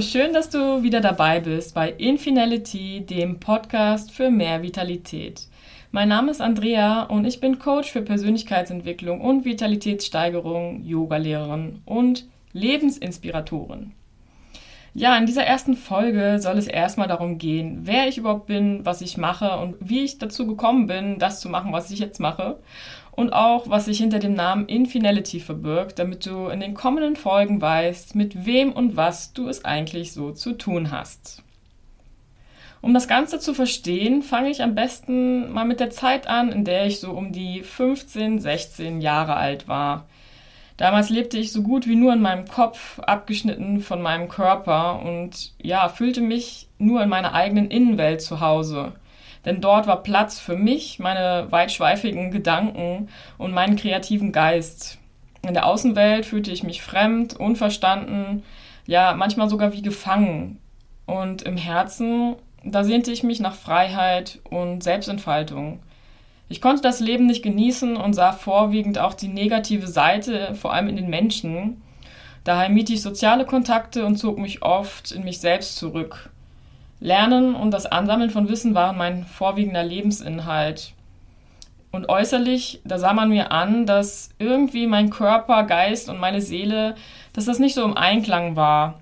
Schön, dass du wieder dabei bist bei Infinality, dem Podcast für mehr Vitalität. Mein Name ist Andrea und ich bin Coach für Persönlichkeitsentwicklung und Vitalitätssteigerung, Yogalehrerin und Lebensinspiratorin. Ja, in dieser ersten Folge soll es erstmal darum gehen, wer ich überhaupt bin, was ich mache und wie ich dazu gekommen bin, das zu machen, was ich jetzt mache. Und auch, was sich hinter dem Namen Infinality verbirgt, damit du in den kommenden Folgen weißt, mit wem und was du es eigentlich so zu tun hast. Um das Ganze zu verstehen, fange ich am besten mal mit der Zeit an, in der ich so um die 15, 16 Jahre alt war. Damals lebte ich so gut wie nur in meinem Kopf, abgeschnitten von meinem Körper und ja, fühlte mich nur in meiner eigenen Innenwelt zu Hause. Denn dort war Platz für mich, meine weitschweifigen Gedanken und meinen kreativen Geist. In der Außenwelt fühlte ich mich fremd, unverstanden, ja, manchmal sogar wie gefangen. Und im Herzen, da sehnte ich mich nach Freiheit und Selbstentfaltung. Ich konnte das Leben nicht genießen und sah vorwiegend auch die negative Seite, vor allem in den Menschen. Daher mied ich soziale Kontakte und zog mich oft in mich selbst zurück. Lernen und das Ansammeln von Wissen waren mein vorwiegender Lebensinhalt. Und äußerlich, da sah man mir an, dass irgendwie mein Körper, Geist und meine Seele, dass das nicht so im Einklang war.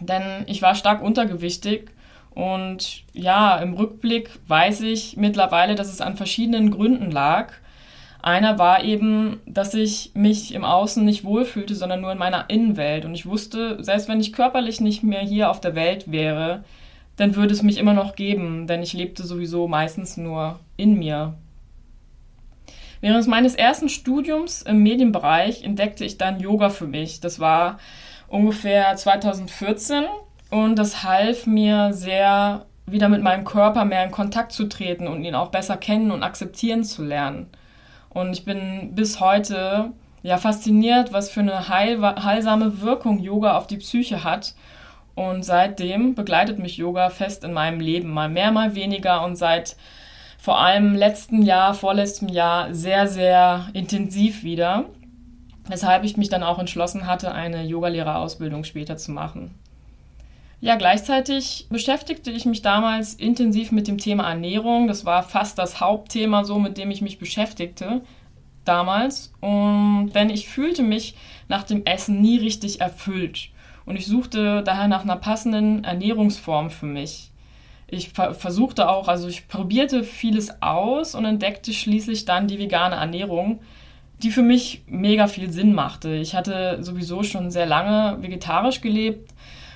Denn ich war stark untergewichtig und ja, im Rückblick weiß ich mittlerweile, dass es an verschiedenen Gründen lag. Einer war eben, dass ich mich im Außen nicht wohlfühlte, sondern nur in meiner Innenwelt. Und ich wusste, selbst wenn ich körperlich nicht mehr hier auf der Welt wäre, dann würde es mich immer noch geben, denn ich lebte sowieso meistens nur in mir. Während meines ersten Studiums im Medienbereich entdeckte ich dann Yoga für mich. Das war ungefähr 2014 und das half mir sehr, wieder mit meinem Körper mehr in Kontakt zu treten und ihn auch besser kennen und akzeptieren zu lernen. Und ich bin bis heute ja fasziniert, was für eine heil heilsame Wirkung Yoga auf die Psyche hat. Und seitdem begleitet mich Yoga fest in meinem Leben, mal mehr, mal weniger und seit vor allem letzten Jahr, vorletztem Jahr sehr, sehr intensiv wieder. Weshalb ich mich dann auch entschlossen hatte, eine Yogalehrerausbildung später zu machen. Ja, gleichzeitig beschäftigte ich mich damals intensiv mit dem Thema Ernährung. Das war fast das Hauptthema, so mit dem ich mich beschäftigte damals. Und denn ich fühlte mich nach dem Essen nie richtig erfüllt. Und ich suchte daher nach einer passenden Ernährungsform für mich. Ich versuchte auch, also ich probierte vieles aus und entdeckte schließlich dann die vegane Ernährung, die für mich mega viel Sinn machte. Ich hatte sowieso schon sehr lange vegetarisch gelebt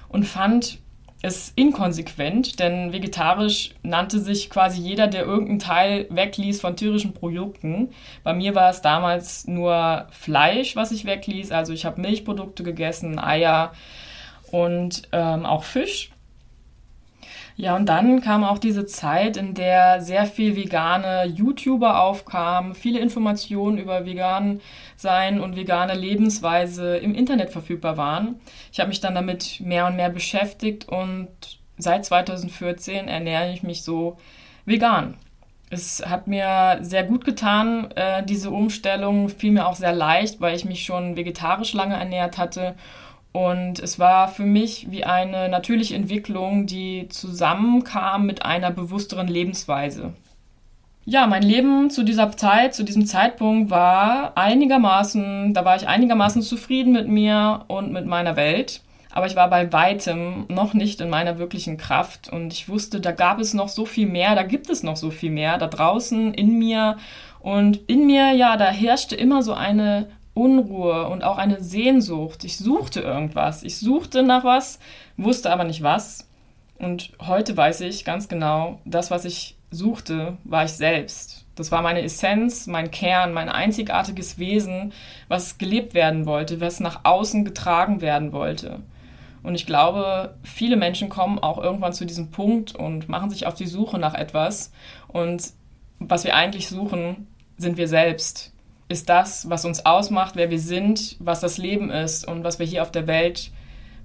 und fand es inkonsequent, denn vegetarisch nannte sich quasi jeder, der irgendeinen Teil wegließ von tierischen Produkten. Bei mir war es damals nur Fleisch, was ich wegließ. Also ich habe Milchprodukte gegessen, Eier und ähm, auch Fisch. Ja, und dann kam auch diese Zeit, in der sehr viel vegane YouTuber aufkamen, viele Informationen über vegan sein und vegane Lebensweise im Internet verfügbar waren. Ich habe mich dann damit mehr und mehr beschäftigt und seit 2014 ernähre ich mich so vegan. Es hat mir sehr gut getan, äh, diese Umstellung, fiel mir auch sehr leicht, weil ich mich schon vegetarisch lange ernährt hatte und es war für mich wie eine natürliche Entwicklung, die zusammenkam mit einer bewussteren Lebensweise. Ja, mein Leben zu dieser Zeit, zu diesem Zeitpunkt war einigermaßen, da war ich einigermaßen zufrieden mit mir und mit meiner Welt. Aber ich war bei weitem noch nicht in meiner wirklichen Kraft und ich wusste, da gab es noch so viel mehr, da gibt es noch so viel mehr da draußen in mir. Und in mir, ja, da herrschte immer so eine Unruhe und auch eine Sehnsucht. Ich suchte irgendwas. Ich suchte nach was, wusste aber nicht was. Und heute weiß ich ganz genau, das, was ich suchte, war ich selbst. Das war meine Essenz, mein Kern, mein einzigartiges Wesen, was gelebt werden wollte, was nach außen getragen werden wollte. Und ich glaube, viele Menschen kommen auch irgendwann zu diesem Punkt und machen sich auf die Suche nach etwas. Und was wir eigentlich suchen, sind wir selbst ist das, was uns ausmacht, wer wir sind, was das Leben ist und was wir hier auf der Welt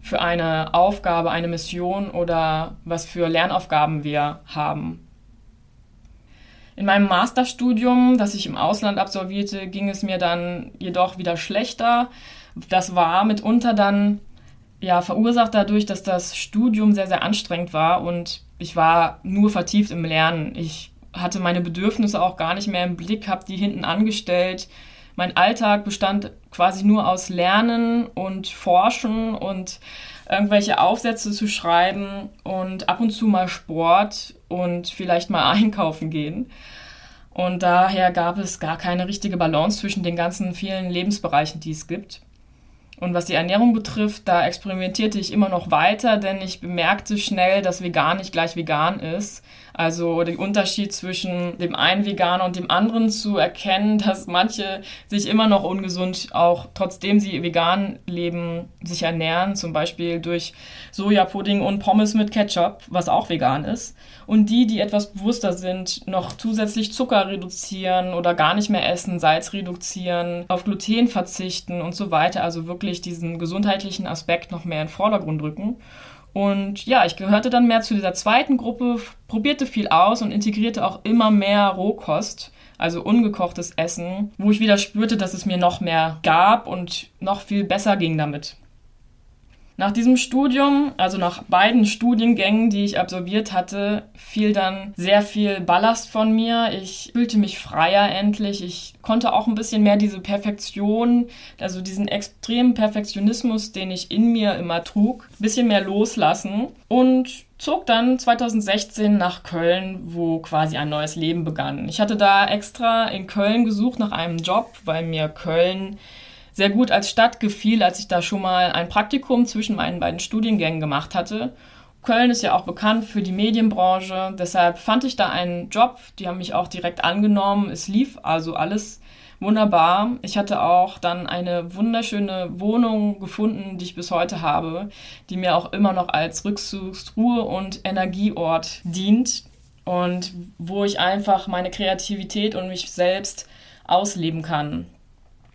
für eine Aufgabe, eine Mission oder was für Lernaufgaben wir haben. In meinem Masterstudium, das ich im Ausland absolvierte, ging es mir dann jedoch wieder schlechter. Das war mitunter dann ja, verursacht dadurch, dass das Studium sehr, sehr anstrengend war und ich war nur vertieft im Lernen. Ich hatte meine Bedürfnisse auch gar nicht mehr im Blick, habe die hinten angestellt. Mein Alltag bestand quasi nur aus Lernen und Forschen und irgendwelche Aufsätze zu schreiben und ab und zu mal Sport und vielleicht mal einkaufen gehen. Und daher gab es gar keine richtige Balance zwischen den ganzen vielen Lebensbereichen, die es gibt. Und was die Ernährung betrifft, da experimentierte ich immer noch weiter, denn ich bemerkte schnell, dass vegan nicht gleich vegan ist. Also den Unterschied zwischen dem einen Veganer und dem anderen zu erkennen, dass manche sich immer noch ungesund, auch trotzdem sie vegan leben, sich ernähren, zum Beispiel durch Sojapudding und Pommes mit Ketchup, was auch vegan ist. Und die, die etwas bewusster sind, noch zusätzlich Zucker reduzieren oder gar nicht mehr essen, Salz reduzieren, auf Gluten verzichten und so weiter. Also wirklich diesen gesundheitlichen Aspekt noch mehr in den Vordergrund rücken. Und ja, ich gehörte dann mehr zu dieser zweiten Gruppe, probierte viel aus und integrierte auch immer mehr Rohkost, also ungekochtes Essen, wo ich wieder spürte, dass es mir noch mehr gab und noch viel besser ging damit. Nach diesem Studium, also nach beiden Studiengängen, die ich absolviert hatte, fiel dann sehr viel Ballast von mir. Ich fühlte mich freier endlich. Ich konnte auch ein bisschen mehr diese Perfektion, also diesen extremen Perfektionismus, den ich in mir immer trug, ein bisschen mehr loslassen und zog dann 2016 nach Köln, wo quasi ein neues Leben begann. Ich hatte da extra in Köln gesucht nach einem Job, weil mir Köln sehr gut als Stadt gefiel, als ich da schon mal ein Praktikum zwischen meinen beiden Studiengängen gemacht hatte. Köln ist ja auch bekannt für die Medienbranche, deshalb fand ich da einen Job. Die haben mich auch direkt angenommen. Es lief also alles wunderbar. Ich hatte auch dann eine wunderschöne Wohnung gefunden, die ich bis heute habe, die mir auch immer noch als Rückzugsruhe und Energieort dient und wo ich einfach meine Kreativität und mich selbst ausleben kann.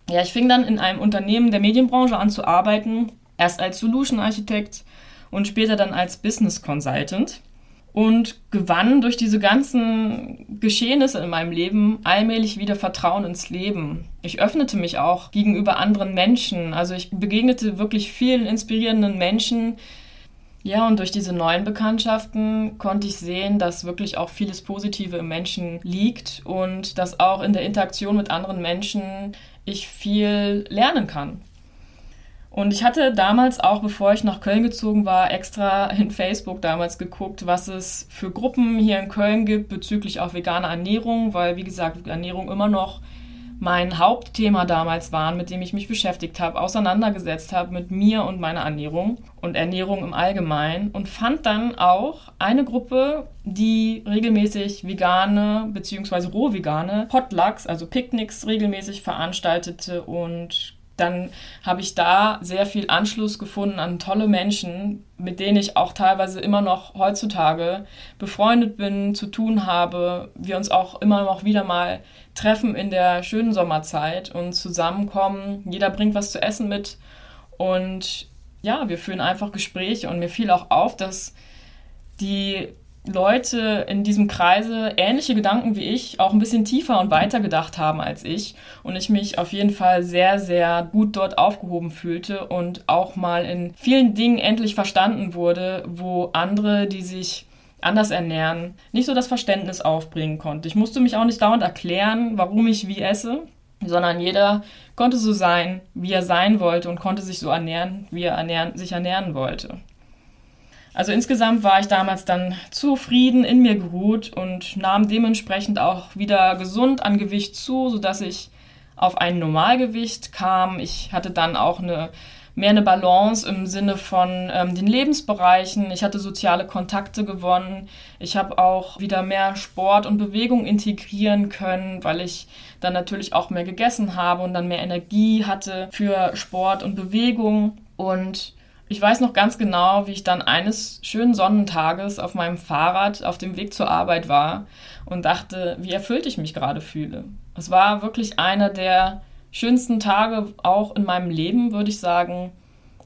Ja, ich fing dann in einem Unternehmen der Medienbranche an zu arbeiten, erst als Solution Architekt und später dann als Business Consultant und gewann durch diese ganzen Geschehnisse in meinem Leben allmählich wieder Vertrauen ins Leben. Ich öffnete mich auch gegenüber anderen Menschen. Also ich begegnete wirklich vielen inspirierenden Menschen. Ja, und durch diese neuen Bekanntschaften konnte ich sehen, dass wirklich auch vieles Positive im Menschen liegt und dass auch in der Interaktion mit anderen Menschen ich viel lernen kann. Und ich hatte damals auch, bevor ich nach Köln gezogen war, extra in Facebook damals geguckt, was es für Gruppen hier in Köln gibt bezüglich auch veganer Ernährung, weil, wie gesagt, Ernährung immer noch mein Hauptthema damals war, mit dem ich mich beschäftigt habe, auseinandergesetzt habe mit mir und meiner Ernährung und Ernährung im Allgemeinen und fand dann auch eine Gruppe, die regelmäßig vegane bzw. rohvegane Potlucks, also Picknicks regelmäßig veranstaltete und dann habe ich da sehr viel Anschluss gefunden an tolle Menschen, mit denen ich auch teilweise immer noch heutzutage befreundet bin, zu tun habe. Wir uns auch immer noch wieder mal treffen in der schönen Sommerzeit und zusammenkommen. Jeder bringt was zu essen mit und ja, wir führen einfach Gespräche und mir fiel auch auf, dass die Leute in diesem Kreise ähnliche Gedanken wie ich auch ein bisschen tiefer und weiter gedacht haben als ich und ich mich auf jeden Fall sehr, sehr gut dort aufgehoben fühlte und auch mal in vielen Dingen endlich verstanden wurde, wo andere, die sich anders ernähren, nicht so das Verständnis aufbringen konnte. Ich musste mich auch nicht dauernd erklären, warum ich wie esse, sondern jeder konnte so sein, wie er sein wollte und konnte sich so ernähren, wie er ernähren, sich ernähren wollte. Also insgesamt war ich damals dann zufrieden, in mir geruht und nahm dementsprechend auch wieder gesund an Gewicht zu, sodass ich auf ein Normalgewicht kam. Ich hatte dann auch eine mehr eine Balance im Sinne von ähm, den Lebensbereichen. Ich hatte soziale Kontakte gewonnen. Ich habe auch wieder mehr Sport und Bewegung integrieren können, weil ich dann natürlich auch mehr gegessen habe und dann mehr Energie hatte für Sport und Bewegung. Und ich weiß noch ganz genau, wie ich dann eines schönen Sonnentages auf meinem Fahrrad auf dem Weg zur Arbeit war und dachte, wie erfüllt ich mich gerade fühle. Es war wirklich einer der schönsten Tage auch in meinem Leben, würde ich sagen,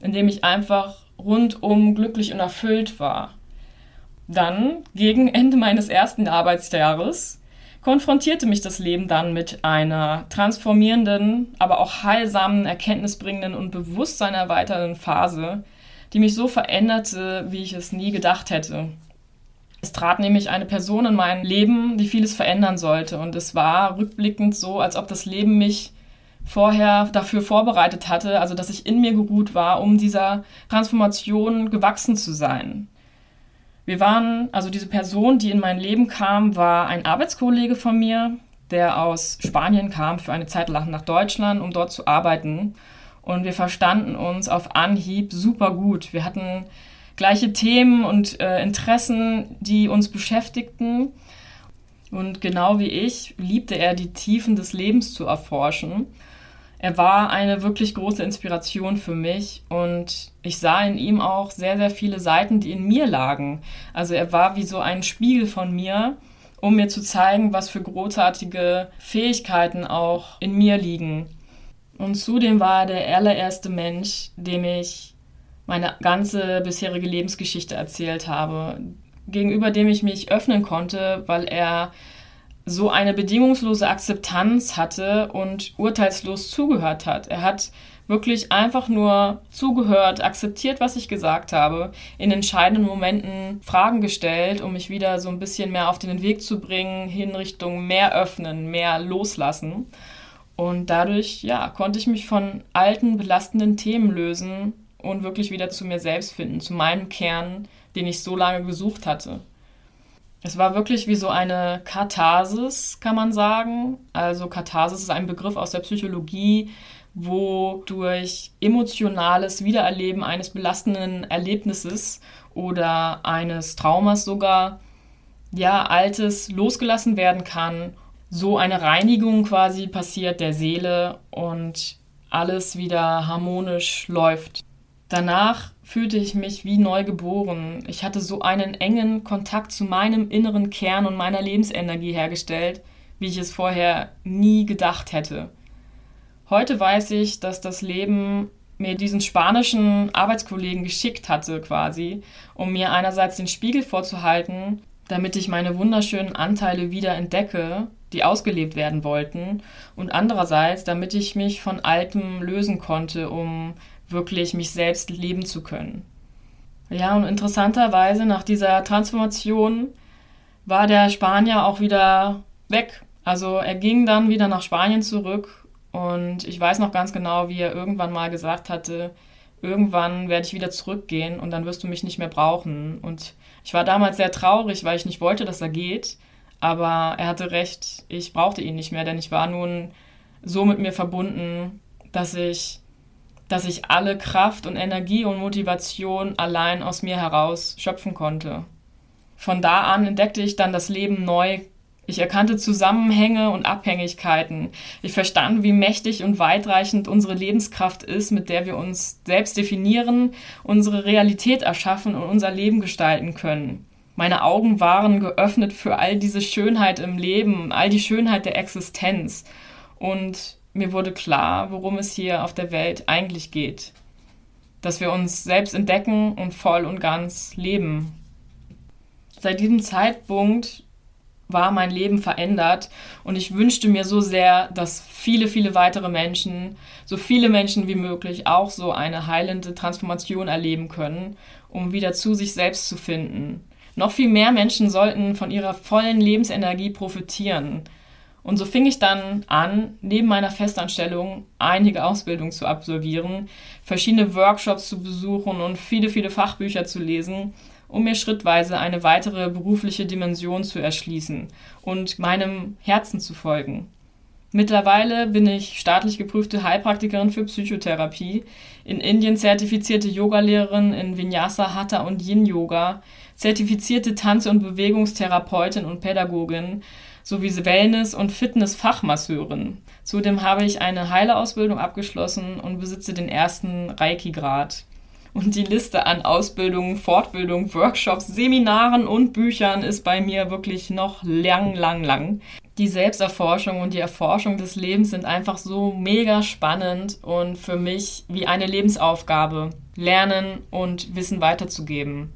in dem ich einfach rundum glücklich und erfüllt war. Dann, gegen Ende meines ersten Arbeitsjahres, konfrontierte mich das Leben dann mit einer transformierenden, aber auch heilsamen, erkenntnisbringenden und bewusstseinerweiternden Phase, die mich so veränderte, wie ich es nie gedacht hätte. Es trat nämlich eine Person in mein Leben, die vieles verändern sollte. Und es war rückblickend so, als ob das Leben mich vorher dafür vorbereitet hatte, also dass ich in mir geruht war, um dieser Transformation gewachsen zu sein. Wir waren, also diese Person, die in mein Leben kam, war ein Arbeitskollege von mir, der aus Spanien kam für eine Zeit lang nach Deutschland, um dort zu arbeiten. Und wir verstanden uns auf Anhieb super gut. Wir hatten gleiche Themen und äh, Interessen, die uns beschäftigten. Und genau wie ich liebte er die Tiefen des Lebens zu erforschen. Er war eine wirklich große Inspiration für mich und ich sah in ihm auch sehr, sehr viele Seiten, die in mir lagen. Also er war wie so ein Spiegel von mir, um mir zu zeigen, was für großartige Fähigkeiten auch in mir liegen. Und zudem war er der allererste Mensch, dem ich meine ganze bisherige Lebensgeschichte erzählt habe, gegenüber dem ich mich öffnen konnte, weil er so eine bedingungslose Akzeptanz hatte und urteilslos zugehört hat. Er hat wirklich einfach nur zugehört, akzeptiert, was ich gesagt habe, in entscheidenden Momenten Fragen gestellt, um mich wieder so ein bisschen mehr auf den Weg zu bringen, hin Richtung mehr öffnen, mehr loslassen. Und dadurch, ja, konnte ich mich von alten, belastenden Themen lösen und wirklich wieder zu mir selbst finden, zu meinem Kern, den ich so lange gesucht hatte. Es war wirklich wie so eine Katharsis, kann man sagen. Also Katharsis ist ein Begriff aus der Psychologie, wo durch emotionales Wiedererleben eines belastenden Erlebnisses oder eines Traumas sogar ja altes losgelassen werden kann, so eine Reinigung quasi passiert der Seele und alles wieder harmonisch läuft. Danach fühlte ich mich wie neu geboren. Ich hatte so einen engen Kontakt zu meinem inneren Kern und meiner Lebensenergie hergestellt, wie ich es vorher nie gedacht hätte. Heute weiß ich, dass das Leben mir diesen spanischen Arbeitskollegen geschickt hatte quasi, um mir einerseits den Spiegel vorzuhalten, damit ich meine wunderschönen Anteile wieder entdecke, die ausgelebt werden wollten, und andererseits, damit ich mich von Altem lösen konnte, um wirklich mich selbst leben zu können. Ja, und interessanterweise nach dieser Transformation war der Spanier auch wieder weg. Also er ging dann wieder nach Spanien zurück und ich weiß noch ganz genau, wie er irgendwann mal gesagt hatte, irgendwann werde ich wieder zurückgehen und dann wirst du mich nicht mehr brauchen. Und ich war damals sehr traurig, weil ich nicht wollte, dass er geht. Aber er hatte recht, ich brauchte ihn nicht mehr, denn ich war nun so mit mir verbunden, dass ich dass ich alle Kraft und Energie und Motivation allein aus mir heraus schöpfen konnte. Von da an entdeckte ich dann das Leben neu. Ich erkannte Zusammenhänge und Abhängigkeiten. Ich verstand, wie mächtig und weitreichend unsere Lebenskraft ist, mit der wir uns selbst definieren, unsere Realität erschaffen und unser Leben gestalten können. Meine Augen waren geöffnet für all diese Schönheit im Leben, all die Schönheit der Existenz. Und mir wurde klar, worum es hier auf der Welt eigentlich geht. Dass wir uns selbst entdecken und voll und ganz leben. Seit diesem Zeitpunkt war mein Leben verändert und ich wünschte mir so sehr, dass viele, viele weitere Menschen, so viele Menschen wie möglich auch so eine heilende Transformation erleben können, um wieder zu sich selbst zu finden. Noch viel mehr Menschen sollten von ihrer vollen Lebensenergie profitieren. Und so fing ich dann an, neben meiner Festanstellung einige Ausbildungen zu absolvieren, verschiedene Workshops zu besuchen und viele, viele Fachbücher zu lesen, um mir schrittweise eine weitere berufliche Dimension zu erschließen und meinem Herzen zu folgen. Mittlerweile bin ich staatlich geprüfte Heilpraktikerin für Psychotherapie, in Indien zertifizierte Yogalehrerin in Vinyasa, Hatha und Yin Yoga, zertifizierte Tanz- und Bewegungstherapeutin und Pädagogin sowie Wellness- und Fitness-Fachmasseurin. Zudem habe ich eine Heileausbildung abgeschlossen und besitze den ersten Reiki-Grad. Und die Liste an Ausbildungen, Fortbildungen, Workshops, Seminaren und Büchern ist bei mir wirklich noch lang, lang, lang. Die Selbsterforschung und die Erforschung des Lebens sind einfach so mega spannend und für mich wie eine Lebensaufgabe, lernen und Wissen weiterzugeben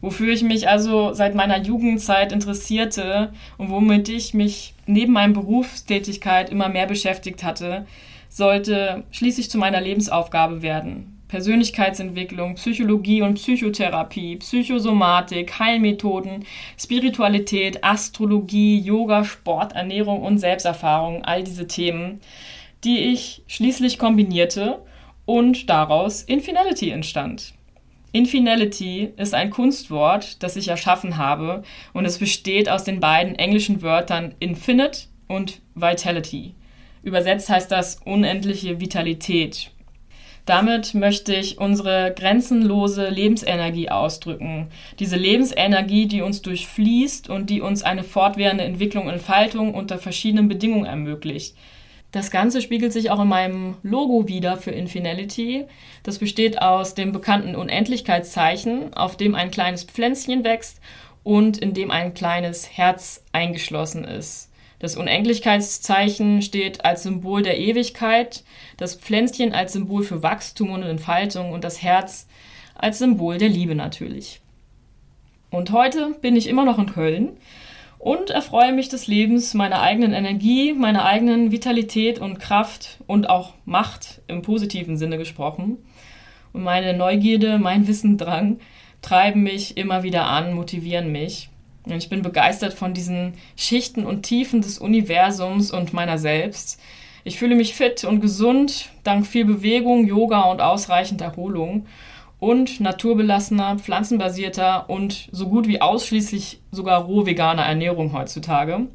wofür ich mich also seit meiner Jugendzeit interessierte und womit ich mich neben meiner Berufstätigkeit immer mehr beschäftigt hatte, sollte schließlich zu meiner Lebensaufgabe werden. Persönlichkeitsentwicklung, Psychologie und Psychotherapie, Psychosomatik, Heilmethoden, Spiritualität, Astrologie, Yoga, Sport, Ernährung und Selbsterfahrung, all diese Themen, die ich schließlich kombinierte und daraus Infinality entstand. Infinality ist ein Kunstwort, das ich erschaffen habe und es besteht aus den beiden englischen Wörtern Infinite und Vitality. Übersetzt heißt das unendliche Vitalität. Damit möchte ich unsere grenzenlose Lebensenergie ausdrücken. Diese Lebensenergie, die uns durchfließt und die uns eine fortwährende Entwicklung und Entfaltung unter verschiedenen Bedingungen ermöglicht. Das Ganze spiegelt sich auch in meinem Logo wieder für Infinality. Das besteht aus dem bekannten Unendlichkeitszeichen, auf dem ein kleines Pflänzchen wächst und in dem ein kleines Herz eingeschlossen ist. Das Unendlichkeitszeichen steht als Symbol der Ewigkeit, das Pflänzchen als Symbol für Wachstum und Entfaltung und das Herz als Symbol der Liebe natürlich. Und heute bin ich immer noch in Köln und erfreue mich des Lebens, meiner eigenen Energie, meiner eigenen Vitalität und Kraft und auch Macht im positiven Sinne gesprochen. Und meine Neugierde, mein Wissendrang treiben mich immer wieder an, motivieren mich. Ich bin begeistert von diesen Schichten und Tiefen des Universums und meiner selbst. Ich fühle mich fit und gesund, dank viel Bewegung, Yoga und ausreichend Erholung und naturbelassener, pflanzenbasierter und so gut wie ausschließlich sogar roh veganer Ernährung heutzutage.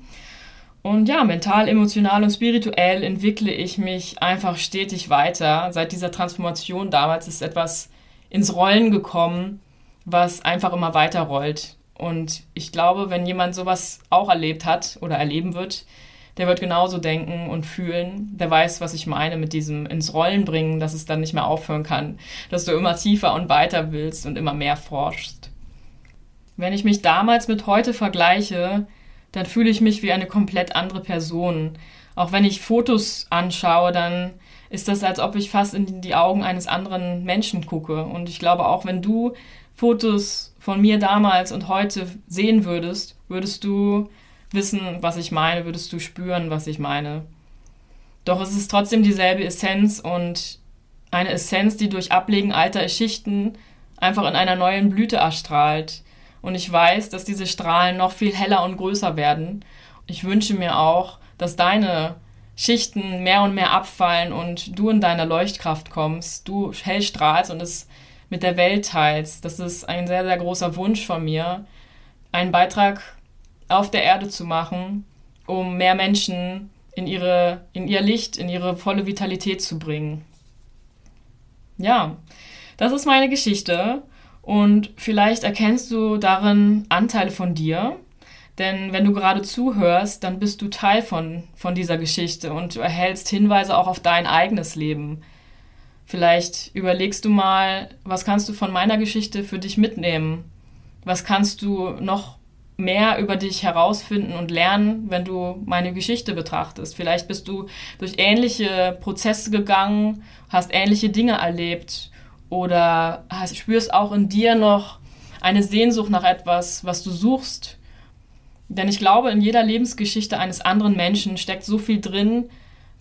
Und ja, mental, emotional und spirituell entwickle ich mich einfach stetig weiter. Seit dieser Transformation damals ist etwas ins Rollen gekommen, was einfach immer weiter rollt. Und ich glaube, wenn jemand sowas auch erlebt hat oder erleben wird, der wird genauso denken und fühlen. Der weiß, was ich meine mit diesem ins Rollen bringen, dass es dann nicht mehr aufhören kann, dass du immer tiefer und weiter willst und immer mehr forschst. Wenn ich mich damals mit heute vergleiche, dann fühle ich mich wie eine komplett andere Person. Auch wenn ich Fotos anschaue, dann ist das, als ob ich fast in die Augen eines anderen Menschen gucke. Und ich glaube, auch wenn du Fotos von mir damals und heute sehen würdest, würdest du wissen, was ich meine, würdest du spüren, was ich meine. Doch es ist trotzdem dieselbe Essenz und eine Essenz, die durch Ablegen alter Schichten einfach in einer neuen Blüte erstrahlt. Und ich weiß, dass diese Strahlen noch viel heller und größer werden. Ich wünsche mir auch, dass deine Schichten mehr und mehr abfallen und du in deine Leuchtkraft kommst, du hell strahlst und es mit der Welt teilst. Das ist ein sehr, sehr großer Wunsch von mir, einen Beitrag auf der Erde zu machen, um mehr Menschen in, ihre, in ihr Licht, in ihre volle Vitalität zu bringen. Ja, das ist meine Geschichte und vielleicht erkennst du darin Anteile von dir, denn wenn du gerade zuhörst, dann bist du Teil von, von dieser Geschichte und du erhältst Hinweise auch auf dein eigenes Leben. Vielleicht überlegst du mal, was kannst du von meiner Geschichte für dich mitnehmen? Was kannst du noch mehr über dich herausfinden und lernen, wenn du meine Geschichte betrachtest? Vielleicht bist du durch ähnliche Prozesse gegangen, hast ähnliche Dinge erlebt oder hast, spürst auch in dir noch eine Sehnsucht nach etwas, was du suchst. Denn ich glaube, in jeder Lebensgeschichte eines anderen Menschen steckt so viel drin,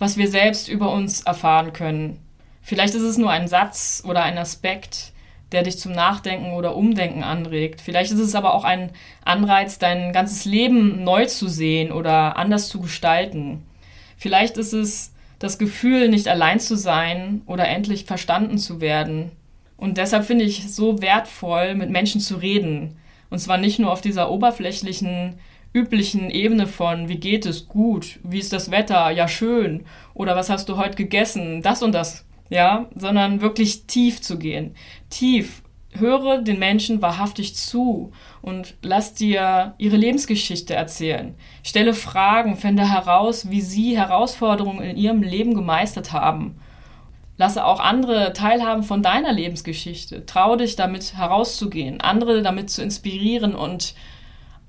was wir selbst über uns erfahren können. Vielleicht ist es nur ein Satz oder ein Aspekt, der dich zum Nachdenken oder Umdenken anregt. Vielleicht ist es aber auch ein Anreiz, dein ganzes Leben neu zu sehen oder anders zu gestalten. Vielleicht ist es das Gefühl, nicht allein zu sein oder endlich verstanden zu werden. Und deshalb finde ich es so wertvoll, mit Menschen zu reden. Und zwar nicht nur auf dieser oberflächlichen, üblichen Ebene von, wie geht es gut, wie ist das Wetter, ja schön, oder was hast du heute gegessen, das und das ja, sondern wirklich tief zu gehen. Tief. Höre den Menschen wahrhaftig zu und lass dir ihre Lebensgeschichte erzählen. Stelle Fragen, finde heraus, wie sie Herausforderungen in ihrem Leben gemeistert haben. Lasse auch andere teilhaben von deiner Lebensgeschichte. Trau dich damit herauszugehen, andere damit zu inspirieren und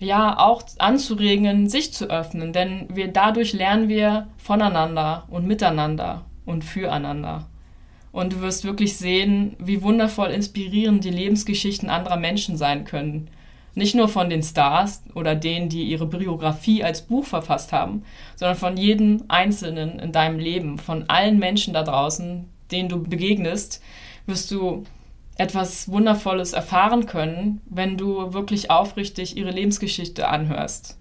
ja, auch anzuregen, sich zu öffnen, denn wir dadurch lernen wir voneinander und miteinander und füreinander. Und du wirst wirklich sehen, wie wundervoll inspirierend die Lebensgeschichten anderer Menschen sein können. Nicht nur von den Stars oder denen, die ihre Biografie als Buch verfasst haben, sondern von jedem Einzelnen in deinem Leben, von allen Menschen da draußen, denen du begegnest, wirst du etwas Wundervolles erfahren können, wenn du wirklich aufrichtig ihre Lebensgeschichte anhörst.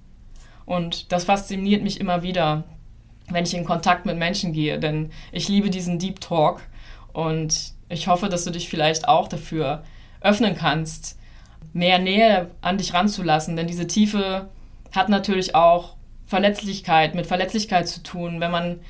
Und das fasziniert mich immer wieder, wenn ich in Kontakt mit Menschen gehe, denn ich liebe diesen Deep Talk und ich hoffe, dass du dich vielleicht auch dafür öffnen kannst, mehr Nähe an dich ranzulassen, denn diese Tiefe hat natürlich auch Verletzlichkeit, mit Verletzlichkeit zu tun. Wenn man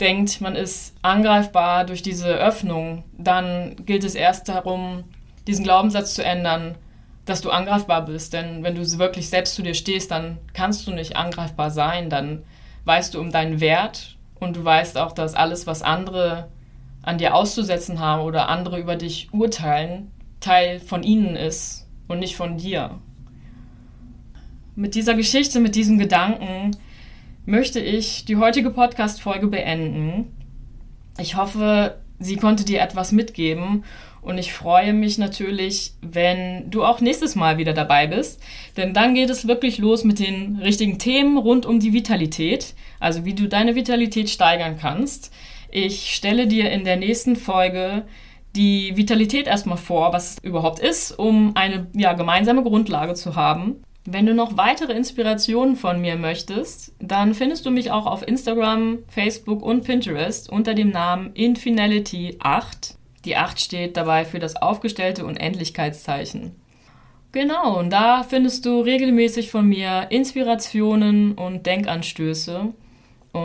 denkt, man ist angreifbar durch diese Öffnung, dann gilt es erst darum, diesen Glaubenssatz zu ändern, dass du angreifbar bist. Denn wenn du wirklich selbst zu dir stehst, dann kannst du nicht angreifbar sein. Dann weißt du um deinen Wert und du weißt auch, dass alles, was andere an dir auszusetzen haben oder andere über dich urteilen, Teil von ihnen ist und nicht von dir. Mit dieser Geschichte, mit diesem Gedanken möchte ich die heutige Podcast-Folge beenden. Ich hoffe, sie konnte dir etwas mitgeben und ich freue mich natürlich, wenn du auch nächstes Mal wieder dabei bist, denn dann geht es wirklich los mit den richtigen Themen rund um die Vitalität, also wie du deine Vitalität steigern kannst. Ich stelle dir in der nächsten Folge die Vitalität erstmal vor, was es überhaupt ist, um eine ja, gemeinsame Grundlage zu haben. Wenn du noch weitere Inspirationen von mir möchtest, dann findest du mich auch auf Instagram, Facebook und Pinterest unter dem Namen Infinality8. Die 8 steht dabei für das aufgestellte Unendlichkeitszeichen. Genau, und da findest du regelmäßig von mir Inspirationen und Denkanstöße.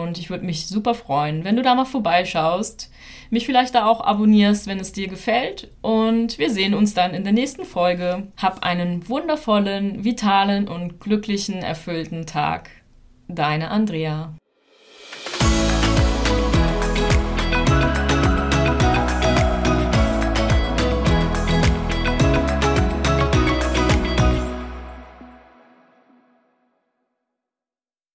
Und ich würde mich super freuen, wenn du da mal vorbeischaust, mich vielleicht da auch abonnierst, wenn es dir gefällt. Und wir sehen uns dann in der nächsten Folge. Hab einen wundervollen, vitalen und glücklichen, erfüllten Tag. Deine Andrea.